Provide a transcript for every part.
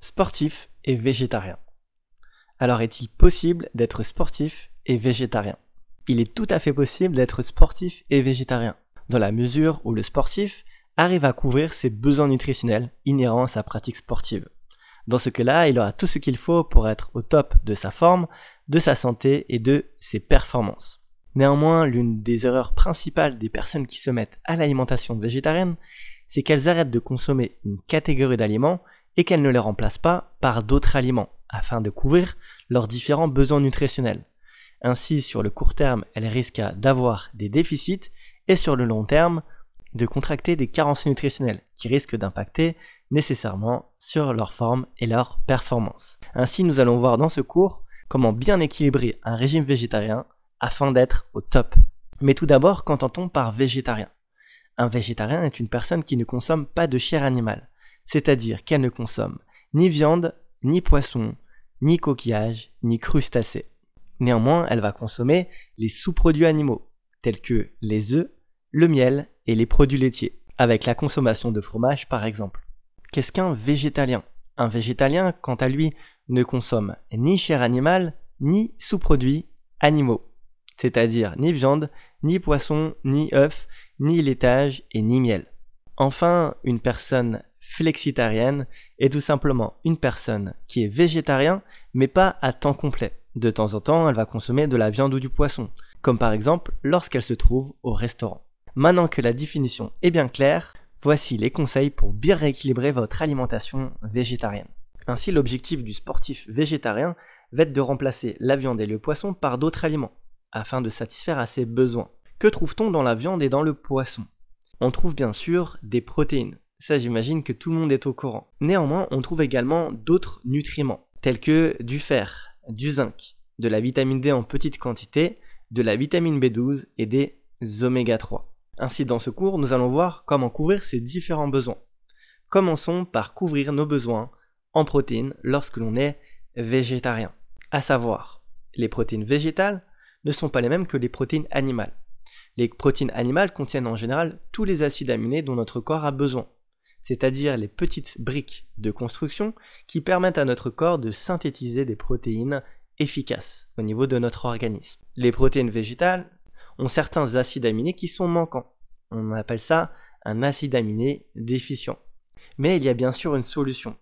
Sportif et végétarien. Alors est-il possible d'être sportif et végétarien? Il est tout à fait possible d'être sportif et végétarien, dans la mesure où le sportif arrive à couvrir ses besoins nutritionnels inhérents à sa pratique sportive. Dans ce cas-là, il aura tout ce qu'il faut pour être au top de sa forme, de sa santé et de ses performances. Néanmoins, l'une des erreurs principales des personnes qui se mettent à l'alimentation végétarienne, c'est qu'elles arrêtent de consommer une catégorie d'aliments et qu'elles ne les remplacent pas par d'autres aliments, afin de couvrir leurs différents besoins nutritionnels. Ainsi, sur le court terme, elles risquent d'avoir des déficits et sur le long terme, de contracter des carences nutritionnelles qui risquent d'impacter nécessairement sur leur forme et leur performance. Ainsi, nous allons voir dans ce cours comment bien équilibrer un régime végétarien afin d'être au top. Mais tout d'abord, qu'entend-on par végétarien? Un végétarien est une personne qui ne consomme pas de chair animale, c'est-à-dire qu'elle ne consomme ni viande, ni poisson, ni coquillage, ni crustacés. Néanmoins, elle va consommer les sous-produits animaux, tels que les œufs, le miel et les produits laitiers, avec la consommation de fromage par exemple. Qu'est-ce qu'un végétalien? Un végétalien, quant à lui, ne consomme ni chair animale, ni sous-produits animaux, c'est-à-dire ni viande, ni poisson, ni œufs, ni laitage et ni miel. Enfin, une personne flexitarienne est tout simplement une personne qui est végétarien, mais pas à temps complet. De temps en temps, elle va consommer de la viande ou du poisson, comme par exemple lorsqu'elle se trouve au restaurant. Maintenant que la définition est bien claire, voici les conseils pour bien rééquilibrer votre alimentation végétarienne. Ainsi, l'objectif du sportif végétarien va être de remplacer la viande et le poisson par d'autres aliments, afin de satisfaire à ses besoins. Que trouve-t-on dans la viande et dans le poisson? On trouve bien sûr des protéines. Ça, j'imagine que tout le monde est au courant. Néanmoins, on trouve également d'autres nutriments, tels que du fer, du zinc, de la vitamine D en petite quantité, de la vitamine B12 et des oméga 3. Ainsi, dans ce cours, nous allons voir comment couvrir ces différents besoins. Commençons par couvrir nos besoins en protéines lorsque l'on est végétarien. À savoir, les protéines végétales ne sont pas les mêmes que les protéines animales. Les protéines animales contiennent en général tous les acides aminés dont notre corps a besoin, c'est-à-dire les petites briques de construction qui permettent à notre corps de synthétiser des protéines efficaces au niveau de notre organisme. Les protéines végétales ont certains acides aminés qui sont manquants. On appelle ça un acide aminé déficient. Mais il y a bien sûr une solution.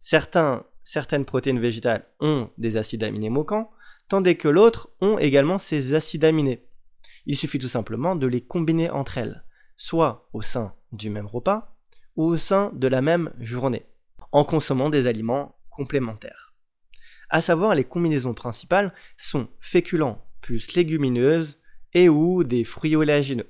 Certaines protéines végétales ont des acides aminés manquants, tandis que l'autre ont également ces acides aminés. Il suffit tout simplement de les combiner entre elles, soit au sein du même repas, au sein de la même journée, en consommant des aliments complémentaires. À savoir, les combinaisons principales sont féculents plus légumineuses et ou des fruits oléagineux,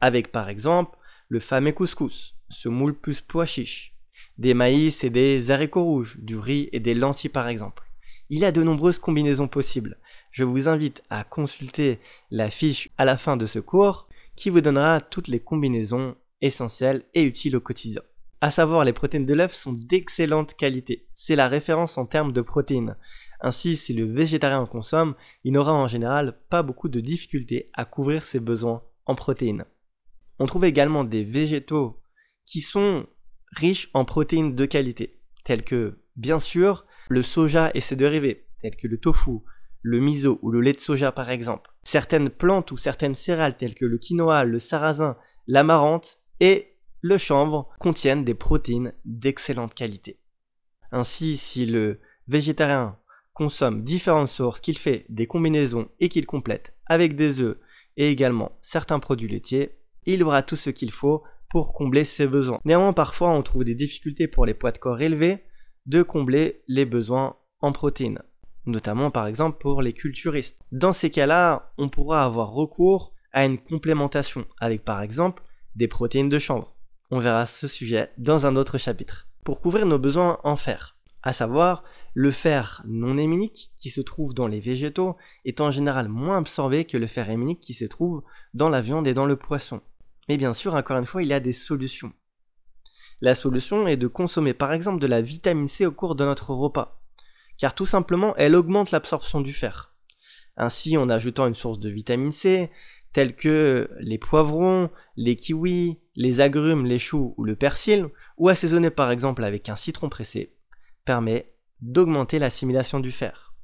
avec par exemple le fameux couscous, semoule plus pois chiche, des maïs et des haricots rouges, du riz et des lentilles par exemple. Il y a de nombreuses combinaisons possibles. Je vous invite à consulter la fiche à la fin de ce cours qui vous donnera toutes les combinaisons essentielles et utiles au quotidien. À savoir, les protéines de l'œuf sont d'excellente qualité. C'est la référence en termes de protéines. Ainsi, si le végétarien en consomme, il n'aura en général pas beaucoup de difficultés à couvrir ses besoins en protéines. On trouve également des végétaux qui sont riches en protéines de qualité, tels que, bien sûr, le soja et ses dérivés, tels que le tofu, le miso ou le lait de soja par exemple. Certaines plantes ou certaines céréales telles que le quinoa, le sarrasin, l'amarante et le chanvre contiennent des protéines d'excellente qualité. Ainsi, si le végétarien consomme différentes sources, qu'il fait des combinaisons et qu'il complète avec des œufs et également certains produits laitiers, il aura tout ce qu'il faut pour combler ses besoins. Néanmoins, parfois, on trouve des difficultés pour les poids de corps élevés de combler les besoins en protéines, notamment par exemple pour les culturistes. Dans ces cas-là, on pourra avoir recours à une complémentation avec par exemple des protéines de chanvre. On verra ce sujet dans un autre chapitre. Pour couvrir nos besoins en fer, à savoir le fer non héminique qui se trouve dans les végétaux est en général moins absorbé que le fer héminique qui se trouve dans la viande et dans le poisson. Mais bien sûr, encore une fois, il y a des solutions. La solution est de consommer par exemple de la vitamine C au cours de notre repas, car tout simplement elle augmente l'absorption du fer. Ainsi, en ajoutant une source de vitamine C, telle que les poivrons, les kiwis, les agrumes, les choux ou le persil, ou assaisonner par exemple avec un citron pressé, permet d'augmenter l'assimilation du fer.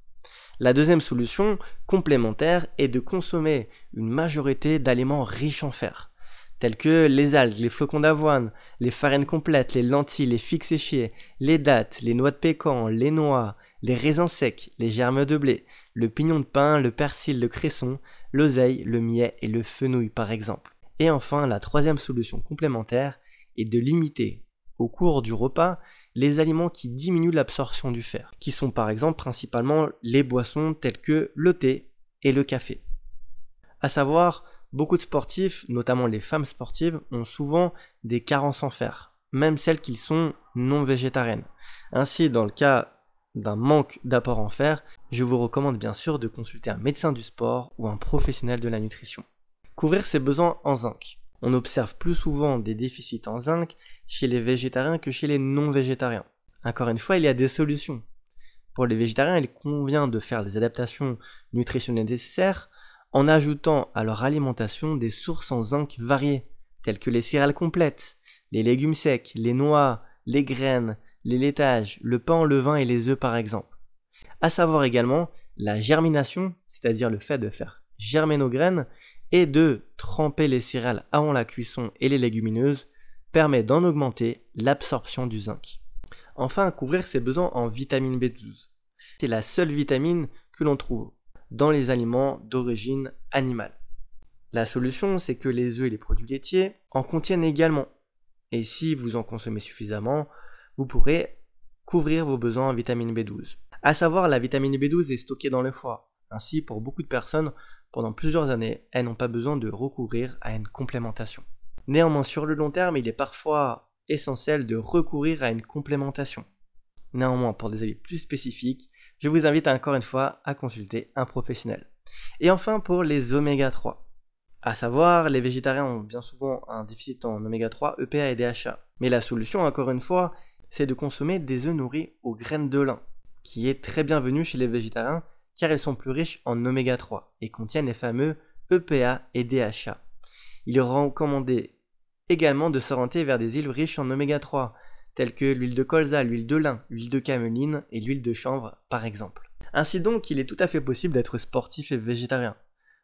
La deuxième solution, complémentaire, est de consommer une majorité d'aliments riches en fer, tels que les algues, les flocons d'avoine, les farines complètes, les lentilles, les figues séchées, les dattes, les noix de pécan, les noix, les raisins secs, les germes de blé, le pignon de pain, le persil, le cresson, l'oseille, le millet et le fenouil par exemple. Et enfin, la troisième solution complémentaire est de limiter au cours du repas les aliments qui diminuent l'absorption du fer, qui sont par exemple principalement les boissons telles que le thé et le café. À savoir, beaucoup de sportifs, notamment les femmes sportives, ont souvent des carences en fer, même celles qui sont non végétariennes. Ainsi, dans le cas d'un manque d'apport en fer, je vous recommande bien sûr de consulter un médecin du sport ou un professionnel de la nutrition. Couvrir ses besoins en zinc. On observe plus souvent des déficits en zinc chez les végétariens que chez les non-végétariens. Encore une fois, il y a des solutions. Pour les végétariens, il convient de faire des adaptations nutritionnelles nécessaires en ajoutant à leur alimentation des sources en zinc variées, telles que les céréales complètes, les légumes secs, les noix, les graines, les laitages, le pain, le vin et les œufs par exemple. À savoir également la germination, c'est-à-dire le fait de faire germer nos graines, et de tremper les céréales avant la cuisson et les légumineuses permet d'en augmenter l'absorption du zinc. Enfin, couvrir ses besoins en vitamine B12. C'est la seule vitamine que l'on trouve dans les aliments d'origine animale. La solution, c'est que les œufs et les produits laitiers en contiennent également. Et si vous en consommez suffisamment, vous pourrez couvrir vos besoins en vitamine B12. À savoir, la vitamine B12 est stockée dans le foie. Ainsi, pour beaucoup de personnes, pendant plusieurs années, elles n'ont pas besoin de recourir à une complémentation. Néanmoins, sur le long terme, il est parfois essentiel de recourir à une complémentation. Néanmoins, pour des avis plus spécifiques, je vous invite encore une fois à consulter un professionnel. Et enfin, pour les oméga 3. À savoir, les végétariens ont bien souvent un déficit en oméga 3, EPA et DHA. Mais la solution, encore une fois, c'est de consommer des œufs nourris aux graines de lin, qui est très bienvenu chez les végétariens car elles sont plus riches en oméga 3 et contiennent les fameux EPA et DHA. Il est recommandé également de s'orienter vers des huiles riches en oméga 3, telles que l'huile de colza, l'huile de lin, l'huile de cameline et l'huile de chanvre par exemple. Ainsi donc, il est tout à fait possible d'être sportif et végétarien,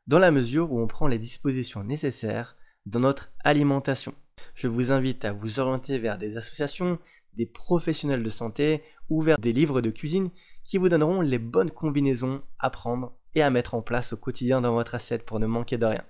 dans la mesure où on prend les dispositions nécessaires dans notre alimentation. Je vous invite à vous orienter vers des associations, des professionnels de santé ou vers des livres de cuisine qui vous donneront les bonnes combinaisons à prendre et à mettre en place au quotidien dans votre assiette pour ne manquer de rien.